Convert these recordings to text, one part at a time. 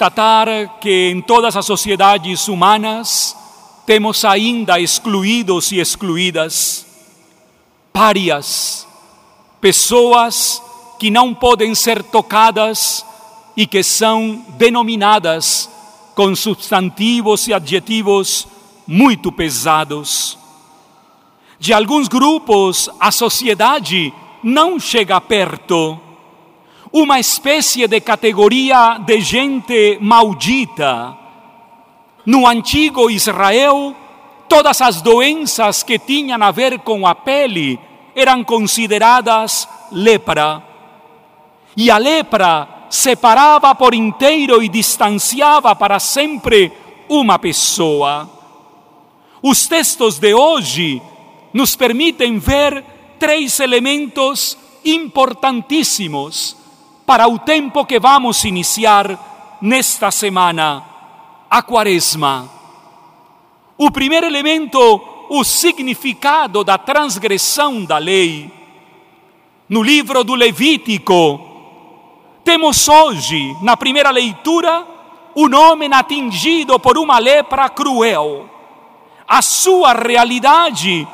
constatar que em todas as sociedades humanas temos ainda excluídos e excluídas, párias, pessoas que não podem ser tocadas e que são denominadas com substantivos e adjetivos muito pesados. De alguns grupos, a sociedade não chega perto. Uma espécie de categoria de gente maldita. No antigo Israel, todas as doenças que tinham a ver com a pele eram consideradas lepra. E a lepra separava por inteiro e distanciava para sempre uma pessoa. Os textos de hoje nos permitem ver três elementos importantíssimos para o tempo que vamos iniciar nesta semana, a Quaresma. O primeiro elemento, o significado da transgressão da lei. No livro do Levítico, temos hoje, na primeira leitura, um homem atingido por uma lepra cruel. A sua realidade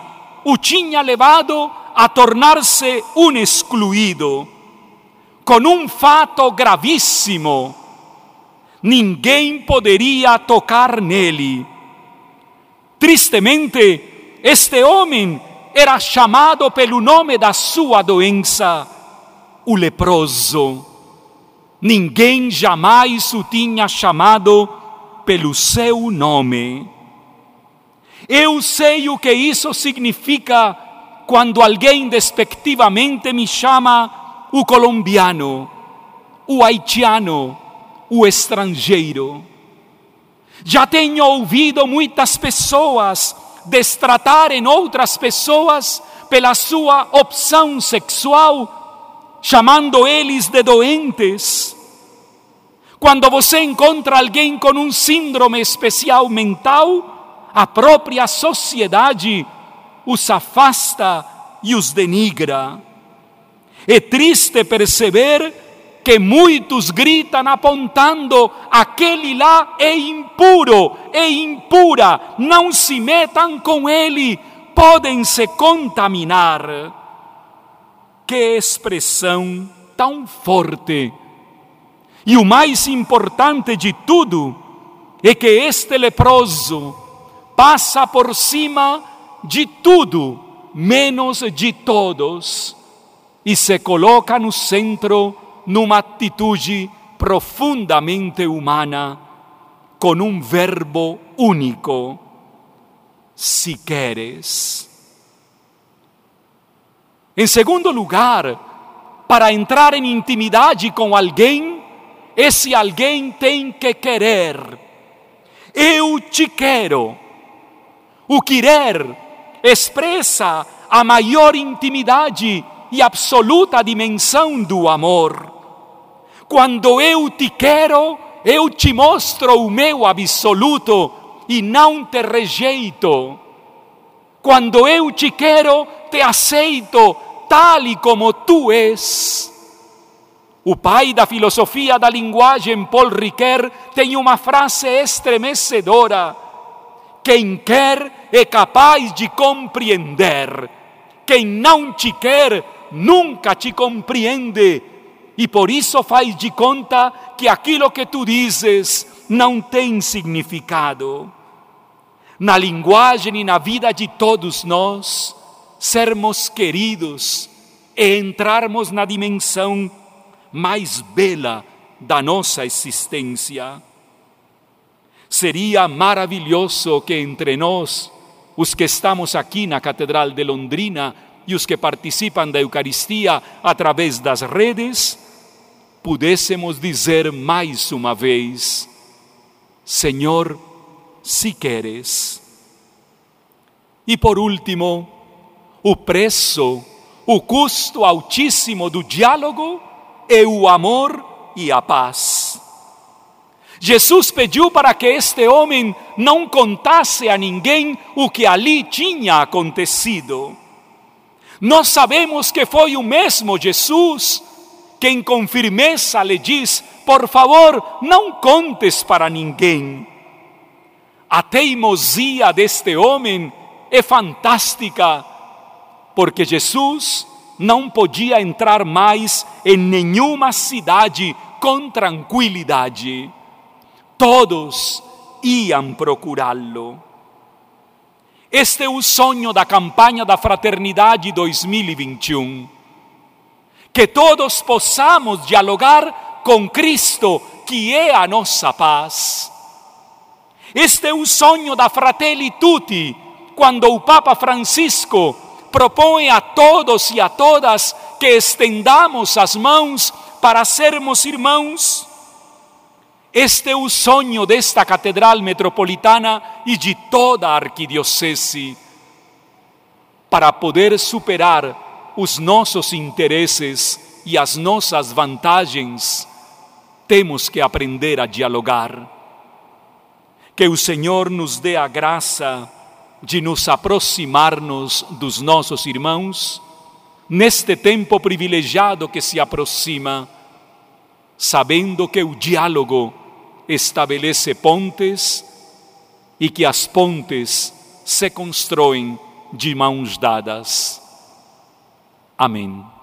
o tinha levado a tornar-se um excluído, com um fato gravíssimo. Ninguém poderia tocar nele. Tristemente, este homem era chamado pelo nome da sua doença, o leproso. Ninguém jamais o tinha chamado pelo seu nome. Eu sei o que isso significa quando alguém despectivamente me chama o colombiano, o haitiano, o estrangeiro. Já tenho ouvido muitas pessoas destratarem outras pessoas pela sua opção sexual, chamando eles de doentes. Quando você encontra alguém com um síndrome especial mental, a própria sociedade os afasta e os denigra. É triste perceber que muitos gritam apontando: aquele lá é impuro, é impura, não se metam com ele, podem se contaminar. Que expressão tão forte! E o mais importante de tudo é que este leproso, passa por cima de tudo, menos de todos, e se coloca no centro numa atitude profundamente humana, com um verbo único: se queres. Em segundo lugar, para entrar em intimidade com alguém, esse alguém tem que querer. Eu te quero. O querer expressa a maior intimidade e absoluta dimensão do amor. Quando eu te quero, eu te mostro o meu absoluto e não te rejeito. Quando eu te quero, te aceito tal e como tu és. O pai da filosofia da linguagem, Paul Ricoeur, tem uma frase estremecedora quem quer é capaz de compreender. Quem não te quer nunca te compreende. E por isso faz de conta que aquilo que tu dizes não tem significado. Na linguagem e na vida de todos nós, sermos queridos e entrarmos na dimensão mais bela da nossa existência. Seria maravilhoso que entre nós, os que estamos aqui na Catedral de Londrina e os que participam da Eucaristia através das redes, pudéssemos dizer mais uma vez: Senhor, se queres. E por último, o preço, o custo altíssimo do diálogo é o amor e a paz. Jesus pediu para que este homem não contasse a ninguém o que ali tinha acontecido. Nós sabemos que foi o mesmo Jesus quem com firmeza lhe diz: por favor, não contes para ninguém. A teimosia deste homem é fantástica, porque Jesus não podia entrar mais em nenhuma cidade com tranquilidade. Todos iam procurá-lo. Este é o sonho da campanha da Fraternidade 2021. Que todos possamos dialogar com Cristo, que é a nossa paz. Este é o sonho da Fratelli Tutti, quando o Papa Francisco propõe a todos e a todas que estendamos as mãos para sermos irmãos. Este é o sonho desta Catedral Metropolitana e de toda a Arquidiocese, para poder superar os nossos interesses e as nossas vantagens, temos que aprender a dialogar. Que o Senhor nos dê a graça de nos aproximarmos dos nossos irmãos neste tempo privilegiado que se aproxima, sabendo que o diálogo estabelece pontes e que as pontes se constroem de mãos dadas. Amém.